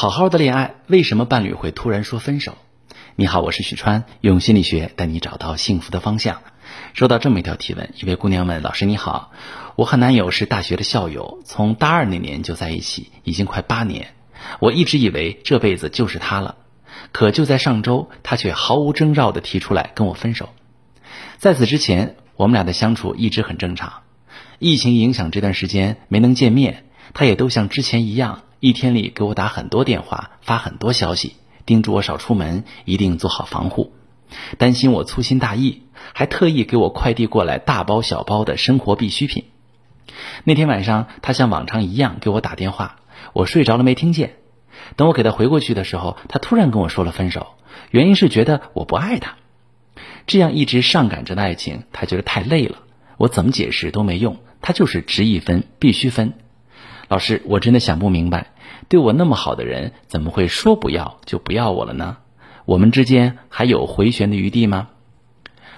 好好的恋爱，为什么伴侣会突然说分手？你好，我是许川，用心理学带你找到幸福的方向。收到这么一条提问，一位姑娘问：“老师你好，我和男友是大学的校友，从大二那年就在一起，已经快八年。我一直以为这辈子就是他了，可就在上周，他却毫无征兆的提出来跟我分手。在此之前，我们俩的相处一直很正常。疫情影响这段时间没能见面，他也都像之前一样。”一天里给我打很多电话，发很多消息，叮嘱我少出门，一定做好防护，担心我粗心大意，还特意给我快递过来大包小包的生活必需品。那天晚上，他像往常一样给我打电话，我睡着了没听见。等我给他回过去的时候，他突然跟我说了分手，原因是觉得我不爱他。这样一直上赶着的爱情，他觉得太累了，我怎么解释都没用，他就是值一分，必须分。老师，我真的想不明白，对我那么好的人，怎么会说不要就不要我了呢？我们之间还有回旋的余地吗？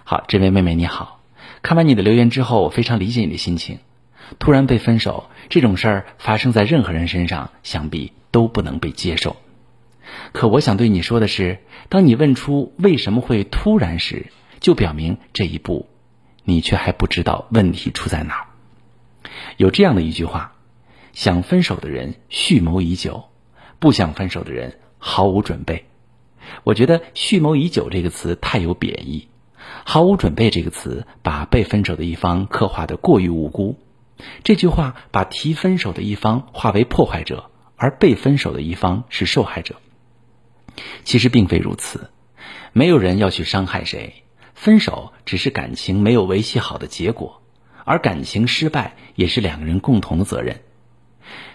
好，这位妹妹你好，看完你的留言之后，我非常理解你的心情。突然被分手这种事儿发生在任何人身上，想必都不能被接受。可我想对你说的是，当你问出为什么会突然时，就表明这一步，你却还不知道问题出在哪儿。有这样的一句话。想分手的人蓄谋已久，不想分手的人毫无准备。我觉得“蓄谋已久”这个词太有贬义，“毫无准备”这个词把被分手的一方刻画的过于无辜。这句话把提分手的一方化为破坏者，而被分手的一方是受害者。其实并非如此，没有人要去伤害谁，分手只是感情没有维系好的结果，而感情失败也是两个人共同的责任。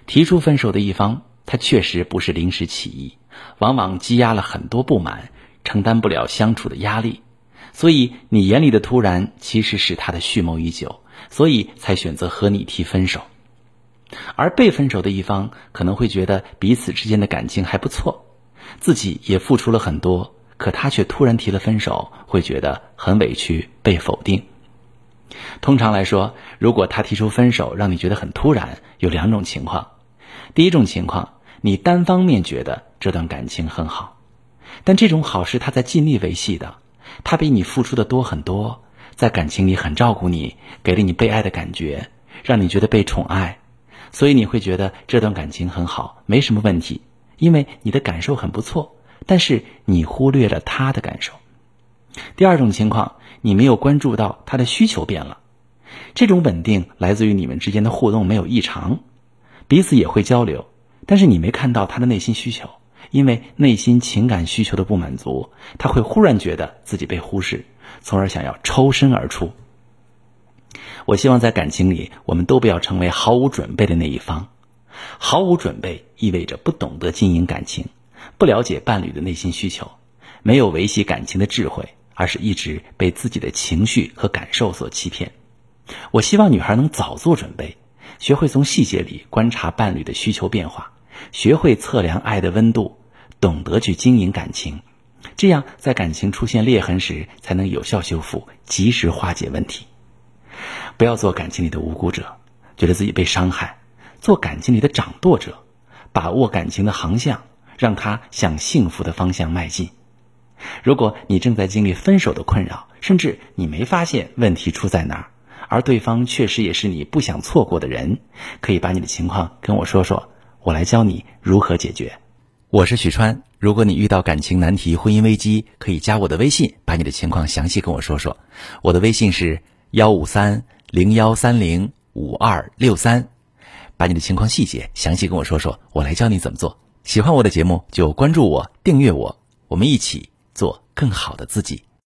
提出分手的一方，他确实不是临时起意，往往积压了很多不满，承担不了相处的压力，所以你眼里的突然，其实是他的蓄谋已久，所以才选择和你提分手。而被分手的一方可能会觉得彼此之间的感情还不错，自己也付出了很多，可他却突然提了分手，会觉得很委屈，被否定。通常来说，如果他提出分手让你觉得很突然，有两种情况。第一种情况，你单方面觉得这段感情很好，但这种好是他在尽力维系的，他比你付出的多很多，在感情里很照顾你，给了你被爱的感觉，让你觉得被宠爱，所以你会觉得这段感情很好，没什么问题，因为你的感受很不错，但是你忽略了他的感受。第二种情况，你没有关注到他的需求变了，这种稳定来自于你们之间的互动没有异常，彼此也会交流，但是你没看到他的内心需求，因为内心情感需求的不满足，他会忽然觉得自己被忽视，从而想要抽身而出。我希望在感情里，我们都不要成为毫无准备的那一方，毫无准备意味着不懂得经营感情，不了解伴侣的内心需求，没有维系感情的智慧。而是一直被自己的情绪和感受所欺骗。我希望女孩能早做准备，学会从细节里观察伴侣的需求变化，学会测量爱的温度，懂得去经营感情。这样，在感情出现裂痕时，才能有效修复，及时化解问题。不要做感情里的无辜者，觉得自己被伤害；做感情里的掌舵者，把握感情的航向，让它向幸福的方向迈进。如果你正在经历分手的困扰，甚至你没发现问题出在哪儿，而对方确实也是你不想错过的人，可以把你的情况跟我说说，我来教你如何解决。我是许川，如果你遇到感情难题、婚姻危机，可以加我的微信，把你的情况详细跟我说说。我的微信是幺五三零幺三零五二六三，把你的情况细节详细跟我说说，我来教你怎么做。喜欢我的节目就关注我、订阅我，我们一起。做更好的自己。